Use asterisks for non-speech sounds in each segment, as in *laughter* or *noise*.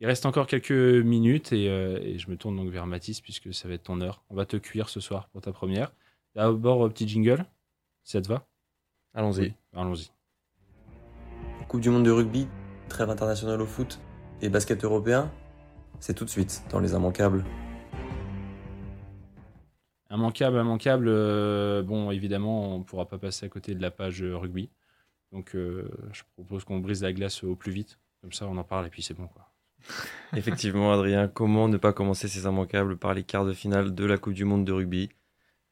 Il reste encore quelques minutes et, euh, et je me tourne donc vers Mathis puisque ça va être ton heure. On va te cuire ce soir pour ta première. D'abord, euh, petit jingle, si ça te va Allons-y. Oui, allons-y. Coupe du monde de rugby, trêve internationale au foot et basket européen, c'est tout de suite dans les immanquables. Immanquable, immanquable. euh, bon, évidemment, on ne pourra pas passer à côté de la page rugby. Donc, euh, je propose qu'on brise la glace au plus vite. Comme ça, on en parle et puis c'est bon. Quoi. *laughs* Effectivement, Adrien, comment ne pas commencer ces immanquables par les quarts de finale de la Coupe du Monde de rugby?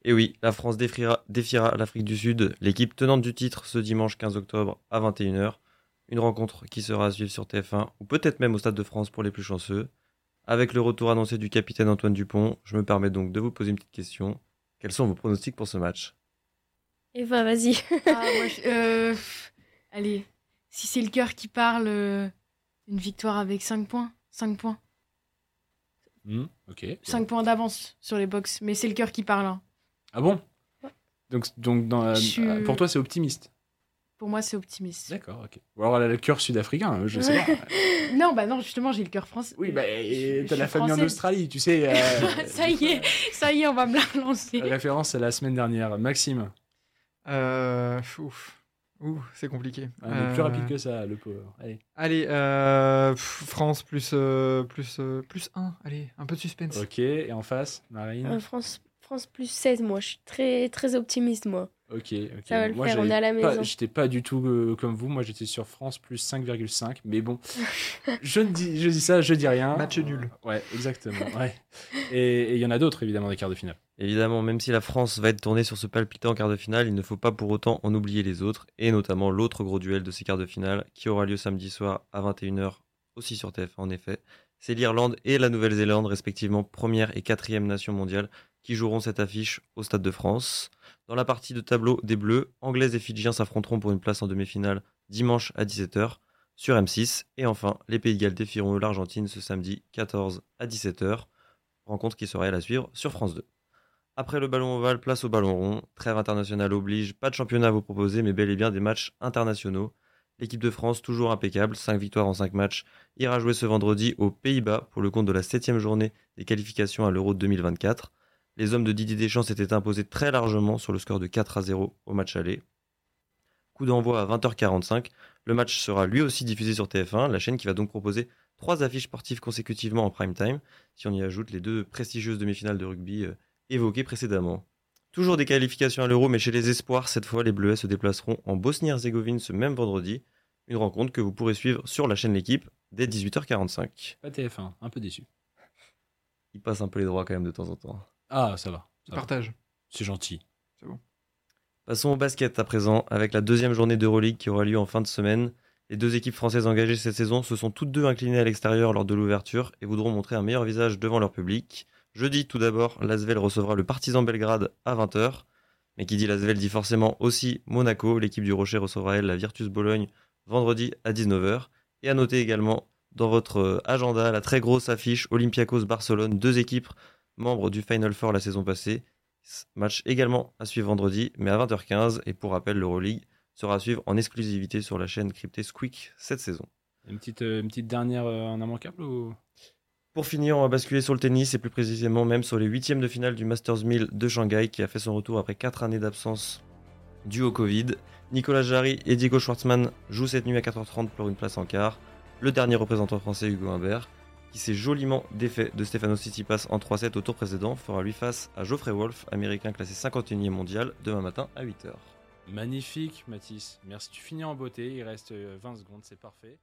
Et oui, la France défiera, défiera l'Afrique du Sud, l'équipe tenante du titre, ce dimanche 15 octobre à 21h. Une rencontre qui sera à suivre sur TF1 ou peut-être même au Stade de France pour les plus chanceux. Avec le retour annoncé du capitaine Antoine Dupont, je me permets donc de vous poser une petite question. Quels sont vos pronostics pour ce match? Eva, vas-y. Ah, euh, allez, si c'est le cœur qui parle, euh, une victoire avec 5 points. 5 points. Ok. 5 points d'avance sur les box. Mais c'est le cœur qui parle. hein. Ah bon? Donc, donc dans, euh, suis- pour toi, c'est optimiste. Pour moi, c'est optimiste. D'accord, ok. Ou alors elle a le cœur sud-africain, euh, je sais *laughs* pas. Non, bah non, justement, j'ai le cœur français. Oui, bah, t'as la famille en. Australie, tu sais. euh, *laughs* ça y est, ça y est, on va me la relancer. Référence à la semaine dernière. Maxime, Euh, ouf. Ouh, c'est compliqué. un peu plus Euh, rapide que ça, le pauvre. Allez. Allez, euh, France plus, euh, plus, euh, plus 1. Allez, un peu de suspense. Ok, et en face, Marine Euh, France, France plus 16, moi. Je suis très, très optimiste, moi. Ok, ok. Ça va le Moi, faire, on est à la pas- maison. J'étais pas du tout euh, comme vous. Moi, j'étais sur France plus 5,5. Mais bon, *laughs* je, ne dis, je dis ça, je dis rien. Match nul. Ouais, exactement. ouais. Et et il y en a d'autres, évidemment, des quarts de finale. Évidemment, même si la France va être tournée sur ce palpitant quart de finale, il ne faut pas pour autant en oublier les autres, et notamment l'autre gros duel de ces quarts de finale, qui aura lieu samedi soir à 21h, aussi sur TF1 en effet. C'est l'Irlande et la Nouvelle-Zélande, respectivement première et quatrième nation mondiale, qui joueront cette affiche au Stade de France. Dans la partie de tableau des Bleus, Anglaises et Fidjiens s'affronteront pour une place en demi-finale dimanche à 17h sur M6. Et enfin, les Pays de Galles défieront l'Argentine ce samedi 14 à 17h, rencontre qui sera à suivre sur France 2. Après le ballon ovale, place au ballon rond. Trêve internationale oblige, pas de championnat à vous proposer, mais bel et bien des matchs internationaux. L'équipe de France, toujours impeccable, 5 victoires en 5 matchs, ira jouer ce vendredi aux Pays-Bas pour le compte de la 7 journée des qualifications à l'Euro 2024. Les hommes de Didier Deschamps s'étaient imposés très largement sur le score de 4 à 0 au match aller. Coup d'envoi à 20h45. Le match sera lui aussi diffusé sur TF1, la chaîne qui va donc proposer trois affiches sportives consécutivement en prime time, si on y ajoute les deux prestigieuses demi-finales de rugby euh, évoquées précédemment. Toujours des qualifications à l'Euro, mais chez les Espoirs, cette fois, les Bleuets se déplaceront en Bosnie-Herzégovine ce même vendredi. Une rencontre que vous pourrez suivre sur la chaîne L'équipe dès 18h45. Pas TF1, un peu déçu. Il passe un peu les droits quand même de temps en temps. Ah, ça va. ça va. Partage. C'est gentil. Passons au basket à présent, avec la deuxième journée d'Euroleague qui aura lieu en fin de semaine. Les deux équipes françaises engagées cette saison se sont toutes deux inclinées à l'extérieur lors de l'ouverture et voudront montrer un meilleur visage devant leur public. Jeudi, tout d'abord, l'Asvel recevra le Partizan Belgrade à 20h. Mais qui dit l'Asvel dit forcément aussi Monaco. L'équipe du Rocher recevra elle la Virtus Bologne vendredi à 19h. Et à noter également dans votre euh, agenda la très grosse affiche Olympiakos-Barcelone, deux équipes membres du Final Four la saison passée. Match également à suivre vendredi, mais à 20h15. Et pour rappel, l'Euroleague sera à suivre en exclusivité sur la chaîne cryptée Squeak cette saison. Une petite, euh, une petite dernière euh, en immanquable ou? Pour finir, on va basculer sur le tennis et plus précisément même sur les huitièmes de finale du Masters 1000 de Shanghai qui a fait son retour après 4 années d'absence due au Covid. Nicolas Jarry et Diego Schwartzmann jouent cette nuit à 4h30 pour une place en quart. Le dernier représentant français, Hugo Humbert, qui s'est joliment défait de Stefano Tsitsipas en 3-7 au tour précédent, fera lui face à Geoffrey Wolf, américain classé 51e mondial, demain matin à 8h. Magnifique, Mathis. Merci. Tu finis en beauté. Il reste euh, 20 secondes, c'est parfait.